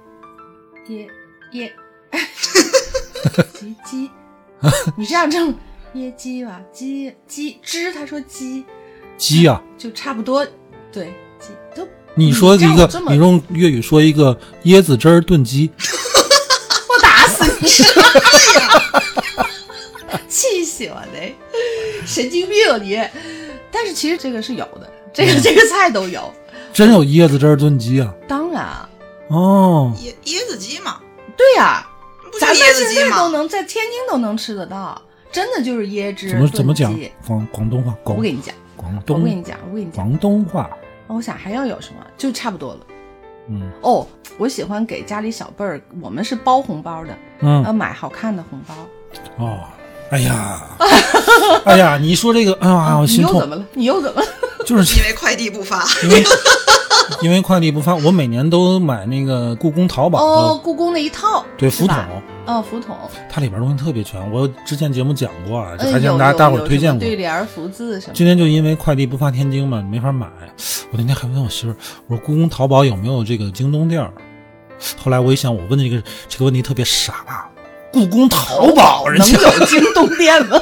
椰椰 鸡鸡，你这样正椰鸡吧，鸡鸡汁，他说鸡鸡啊！就差不多，对。你说一个你用粤语说一个椰子汁儿炖鸡，我打死你！气死我了，神经病你！但是其实这个是有的，这嗯个这个菜都有。真有椰子汁儿炖鸡啊！当然，哦，椰椰子鸡嘛，对呀、咱们椰子鸡现在都？能在天津都能吃得到，真的就是椰汁怎么怎么讲？广广东话？广我跟你讲，广东我跟你讲，我跟你讲，广东话，我想还要有什么，就差不多了。嗯哦，我喜欢给家里小辈儿，我们是包红包的，嗯呃，买好看的红包。哦，哎呀，哎呀，你说这个，哎呀，我心痛，你又怎么了？你又怎么了？就是因为快递不发，因为因为快递不发，我每年都买那个故宫淘宝哦，故宫那一套，对福桶，哦，福桶，它里边东西特别全。我之前节目讲过啊，就嗯，还向大大伙儿推荐过。对联、福字什么。今天就因为快递不发天津嘛，没法买。我那天还问我媳妇儿，我说故宫淘宝有没有这个京东店儿？后来我一想，我问这个这个问题特别傻，故宫淘宝，人能家有京东店吗？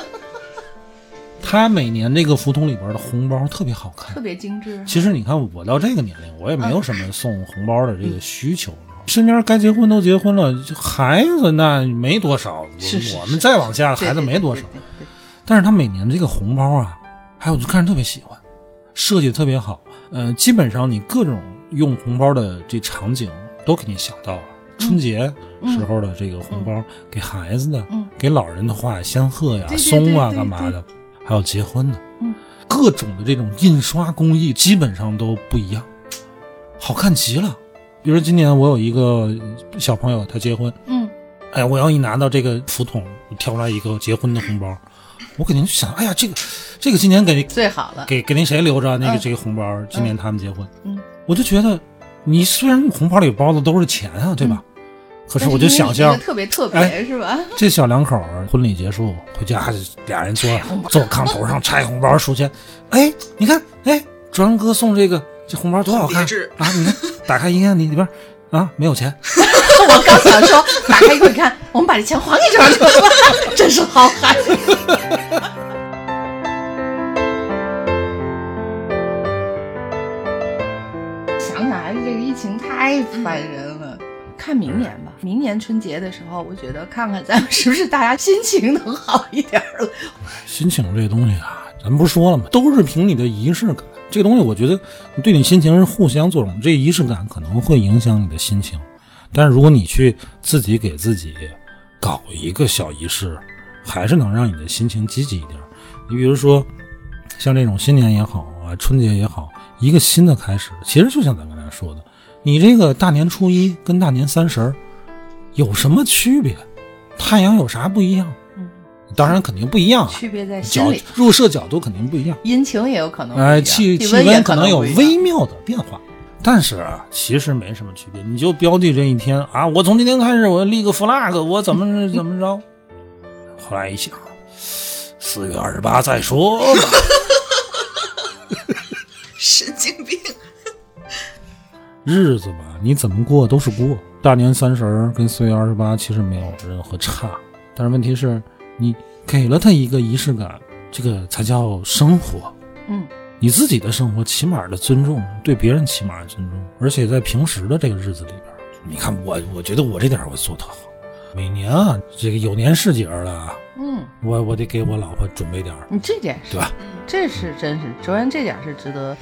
他每年那个福桶里边的红包特别好看特。别精致。其实你看，我到这个年龄，我也没有什么送红包的这个需求。身边该结婚都结婚了，就孩子那没多少。是是我们再往下，孩子没多少。对。对对对对但是他每年这个红包啊，还有我就看着特别喜欢，设计的特别好。呃，基本上你各种用红包的这场景都给你想到了。春节时候的这个红包，给孩子的，嗯。给老人的话仙鹤呀、松啊，干嘛的，还有结婚的，嗯。各种的这种印刷工艺基本上都不一样，好看极了。比如说今年我有一个小朋友，他结婚，嗯。哎，我要一拿到这个福桶，挑出来一个结婚的红包，我肯定就想，哎呀，这个这个今年给最好了。给给那谁留着那个嗯这个红包，今年他们结婚，嗯，我就觉得，你虽然红包里包的都是钱啊，对吧？可是我就想象特别特别哎是吧？这小两口儿婚礼结束回家，俩人坐坐炕头上拆红包数钱，哎，你看，哎，专哥送这个这红包多好看啊！你看，打开一看，里里边啊没有钱，我刚想说，打开一会儿看，我们把这钱还给这儿去了，真是好孩子。想想还是这个疫情太烦人了。看明年吧，明年春节的时候，我觉得看看咱们是不是大家心情能好一点了。心情这东西啊，咱不是说了吗？都是凭你的仪式感。这个东西，我觉得对你心情是互相作用。这仪式感可能会影响你的心情，但是如果你去自己给自己搞一个小仪式，还是能让你的心情积极一点。你比如说，像这种新年也好啊，春节也好，一个新的开始，其实就像咱刚才说的，你这个大年初一跟大年三十儿有什么区别？太阳有啥不一样？嗯，当然肯定不一样啊，区别在入射角度肯定不一样，阴晴也有可能哎，气气温也可能有微妙的变化，但是啊，其实没什么区别。你就标记这一天啊，我从今天开始我立个 flag，我怎么 怎么着？后来一想，四月二十八再说吧。日子吧，你怎么过都是过。大年三十儿跟四月二十八其实没有任何差，但是问题是，你给了他一个仪式感，这个才叫生活。嗯，你自己的生活起码的尊重，对别人起码的尊重，而且在平时的这个日子里边，你看我，我觉得我这点儿我做特好。每年啊，这个有年是节儿了，嗯，我我得给我老婆准备点儿，你这点是对吧？这是真是，首先这点是值得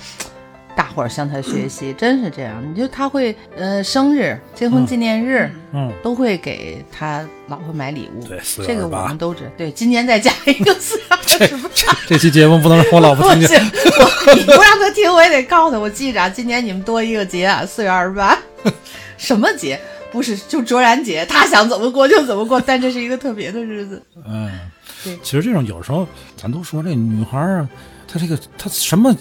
大伙儿向他学习，真是这样。你就他会呃生日、结婚纪念日、嗯，都会给他老婆买礼物，对4月这个我们都知。对，今年再加一个四月二十八。这期节目不能让我老婆听不行，见。我你不让他听，我也得告诉他。我记着啊，今年你们多一个节啊，四月二十八，什么节？不是就卓然节，他想怎么过就怎么过，但这是一个特别的日子。嗯，对其实这种有时候咱都说这女孩儿啊，她这个她什么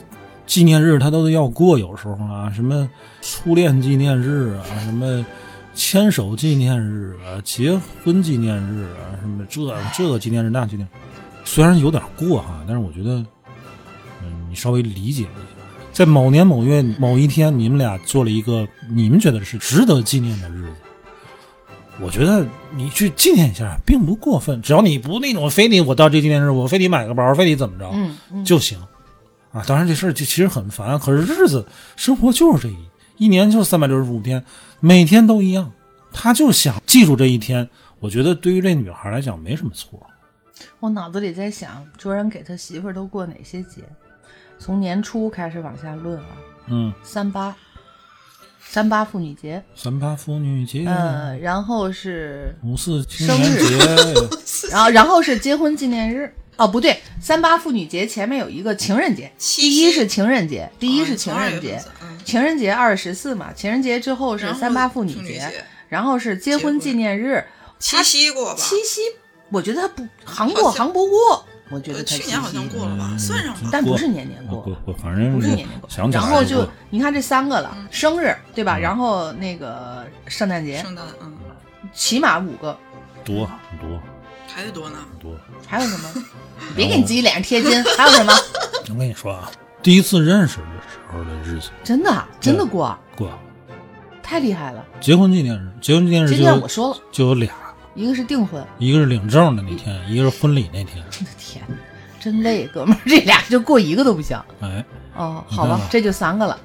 纪念日他都要过，有时候啊，什么初恋纪念日啊，什么牵手纪念日啊，结婚纪念日啊，什么这这个纪念日那纪念日，虽然有点过哈，但是我觉得，嗯，你稍微理解一下。在某年某月某一天，你们俩做了一个你们觉得是值得纪念的日子，我觉得你去纪念一下并不过分，只要你不那种非得我到这纪念日我非得买个包，非得怎么着，嗯嗯，就行啊。当然这事儿就其实很烦，可是日子生活就是这一一年就是三百六十五天，每天都一样，他就想记住这一天。我觉得对于这女孩来讲没什么错。我脑子里在想，卓然给他媳妇儿都过哪些节？从年初开始往下论啊，嗯，三八，三八妇女节，三八妇女节，呃，然后是，五四青生年节，然后然后是结婚纪念日。哦，不对，三八妇女节前面有一个情人节，七第一是情人节，第一是情哦人节，，嗯情人节二月十四嘛，情人节之后是三八妇女节然后是结婚纪念日，七夕过吧？七夕，我觉得他不行过行不过，我觉得呃他去年好像过了吧，算上吧。但不是年年过不不，反正不是年年过。然后就你看这三个了，生日对吧？嗯然后那个圣诞节，圣诞，嗯，起码五个，多很多还得多呢。很多。还有什么？别给你自己脸上贴金，还有什么？我跟你说啊，第一次认识的时候的日子真的啊真的过，过，太厉害了！结婚纪念日，结婚纪念日今就有天我说了，就有俩，一个是订婚。一个是领证的那天，一个是婚礼那天。我 的天，真累，哥们儿，这俩就过一个都不行。哎，哦，好吧这就三个了。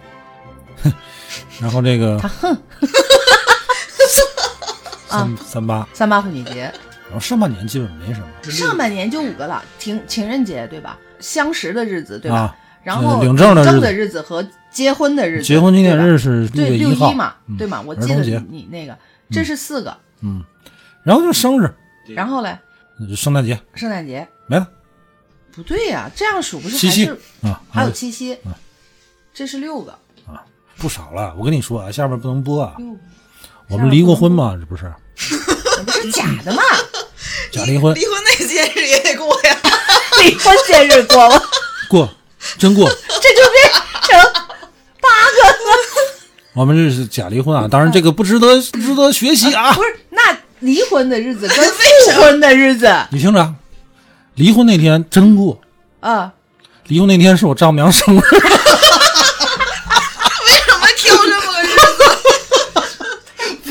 然后这个他哼，啊三三八，三八妇女节，然后上半年基本没什么。上半年就五个了，情情人节对吧？相识的日子对吧？啊，然后领证的日子的日子和结婚的日子，结婚纪念日是对月一号嘛，嗯对吗？我记得你你那个，这是四个，嗯，然后就生日，然后嘞，那就圣诞节圣诞节没了，不对呀、这样数不是七夕还是啊，还有啊七夕嗯，这是六个啊，不少了。我跟你说啊，下面不能播啊，我们离过婚嘛，这不是 那不是假的嘛？假离婚离婚那节日也得过呀。离婚节日过了，过，真过。这就变成八个了。我们这是假离婚啊，当然这个不值得值得学习啊不。是，那离婚的日子跟复婚的日子你听着，离婚那天真过，啊，离婚那天是我丈母娘生日，为什么挑这么个日子？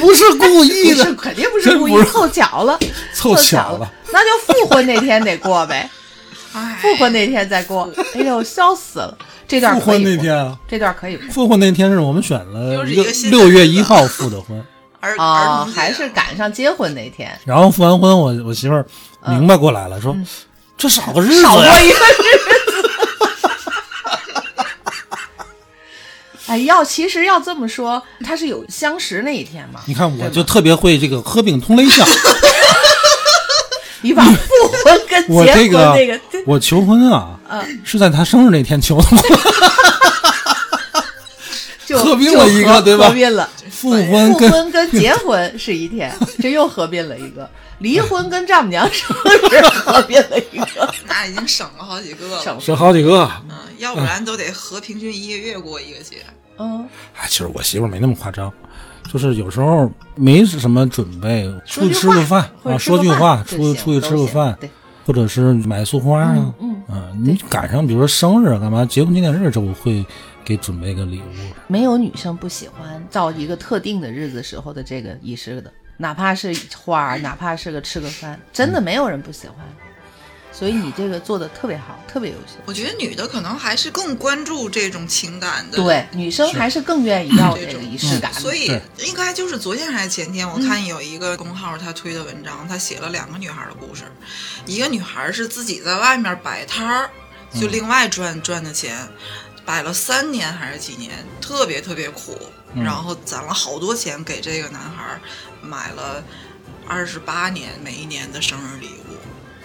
不是故意的，不是肯定不是故意 凑巧了，凑巧巧了。那就复婚那天得过呗，哎，复婚那天再过。哎呦，笑死了！这段复婚可以过那天啊，这段可以过。复婚那天是我们选了一个六月一号复的婚，儿啊，还是赶上结婚那天，然后复完婚，我我媳妇儿明白过来了，说这少个日子，少过一个日哎，要其实要这么说，他是有相识那一天嘛？你看我就特别会这个合并同类项，你把复婚跟结婚我这个那个，我求婚啊，嗯，是在他生日那天求的吗，就合并了一个对吧合并了。复婚跟复婚跟结婚是一天，这又合并了一个；离婚跟丈母娘生日 合并了一个，那已经省了好几个了。省了好几个。嗯，要不然都得和平均一个月过一个节。嗯，哎，其实我媳妇儿没那么夸张，就是有时候没什么准备，出去吃个饭啊，说句话，出去出去吃个饭，对，或者是买束花啊，嗯嗯，你赶上比如说生日干嘛，结婚纪念日这我会给准备个礼物。没有女生不喜欢到一个特定的日子时候的这个仪式的，哪怕是花儿，哪怕是个吃个饭，真的没有人不喜欢。所以你这个做的特别好，特别优秀。我觉得女的可能还是更关注这种情感的。对，女生还是更愿意要这个仪式感的。所以应该就是昨天还是前天，我看有一个公号他推的文章，他写了两个女孩的故事，一个女孩是自己在外面摆摊儿，就另外赚赚的钱，摆了三年还是几年，特别特别苦，然后攒了好多钱给这个男孩买了二十八年每一年的生日礼物，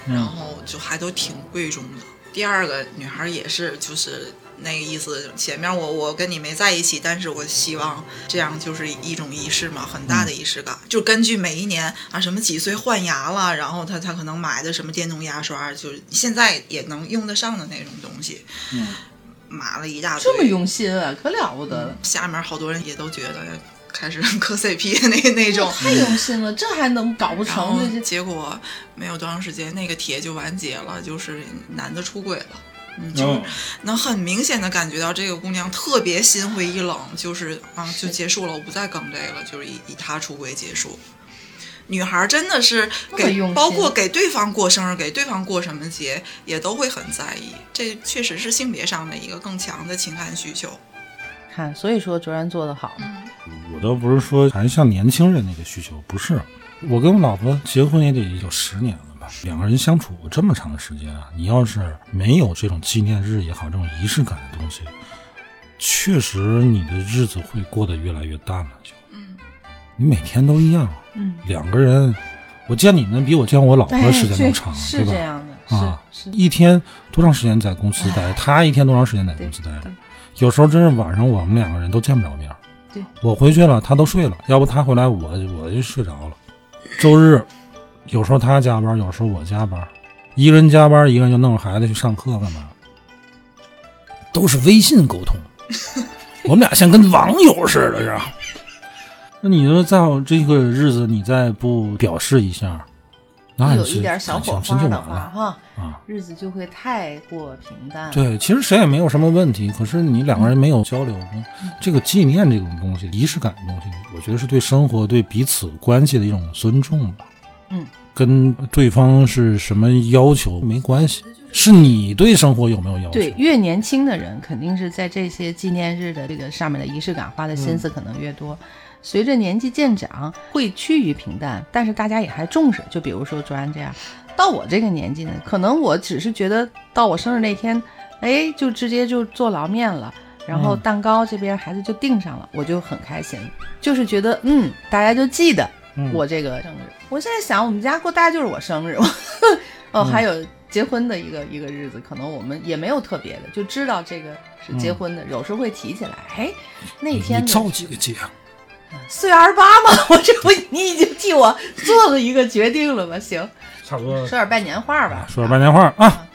然后就还都挺贵重的。第二个女孩也是，就是那个意思。前面我我跟你没在一起，但是我希望这样就是一种仪式嘛，很大的仪式感。就根据每一年啊，什么几岁换牙了，然后他他可能买的什么电动牙刷，就是现在也能用得上的那种东西，嗯，买了一大堆。这么用心啊，可了不得了，下面好多人也都觉得开始 磕 CP 的那那种。太用心了，这还能搞不成？结果没有多长时间，那个帖就完结了，就是男的出轨了。嗯，就是哦能很明显的感觉到这个姑娘特别心灰意冷，就是啊，就结束了，我不再更这个了，就是以以她出轨结束。女孩真的是给包括给对方过生日，给对方过什么节，也都会很在意。这确实是性别上的一个更强的情感需求。看，所以说卓然做的好。我倒不是说还像年轻人那个需求，不是。我跟我老婆结婚也得有十年了吧，两个人相处这么长的时间啊，你要是没有这种纪念日也好，这种仪式感的东西，确实你的日子会过得越来越淡了。就，嗯，你每天都一样，嗯，两个人，我见你们比我见我老婆时间都长，是对吧？这样的，啊。一天多长时间在公司待？他一天多长时间在公司待着？有时候真是晚上我们两个人都见不着面。对，我回去了，他都睡了，要不他回来我我就睡着了。周日有时候他加班，有时候我加班，一个人加班，一个人就弄着孩子去上课干嘛？都是微信沟通，我们俩像跟网友似的，是吧？那你说在这个日子你再不表示一下，那有一点小火花的话，就完了哈，啊！日子就会太过平淡。，对，其实谁也没有什么问题，可是你两个人没有交流，这个纪念这种东西，仪式感的东西，我觉得是对生活、对彼此关系的一种尊重吧。嗯，跟对方是什么要求没关系，是你对生活有没有要求？对，越年轻的人肯定是在这些纪念日的这个上面的仪式感花的心思可能越多。随着年纪渐长，会趋于平淡，但是大家也还重视。就比如说卓然这样，到我这个年纪呢，可能我只是觉得到我生日那天，哎，就直接就做捞面了，然后蛋糕这边孩子就订上了，我就很开心，就是觉得嗯，大家就记得嗯我这个生日。我现在想，我们家过大概就是我生日，哦，还有结婚的一个一个日子，可能我们也没有特别的，就知道这个是结婚的，有时候会提起来，哎，那天的你着几个节啊？四月二十八嘛，我这不你已经替我做了一个决定了吗？行，差不多说点拜年话吧。说点拜年话啊！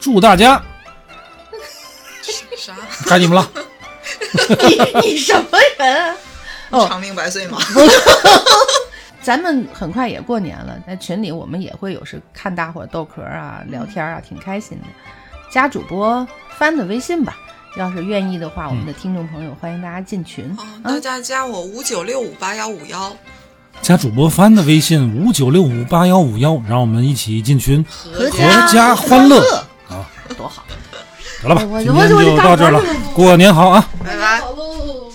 祝大家 啥？该 你们了。你你什么人？哦长命百岁嘛。咱们很快也过年了，在群里我们也会有时看大伙儿逗嗑啊、聊天啊，挺开心的。加主播帆的微信吧，要是愿意的话，我们的听众朋友欢迎大家进群。哦，大家加我五九六五八幺五幺，加主播帆的微信五九六五八幺五幺，让我们一起进群，合阖家欢乐啊，多好！得了吧？今天就到这儿了过年好啊！拜拜。好喽。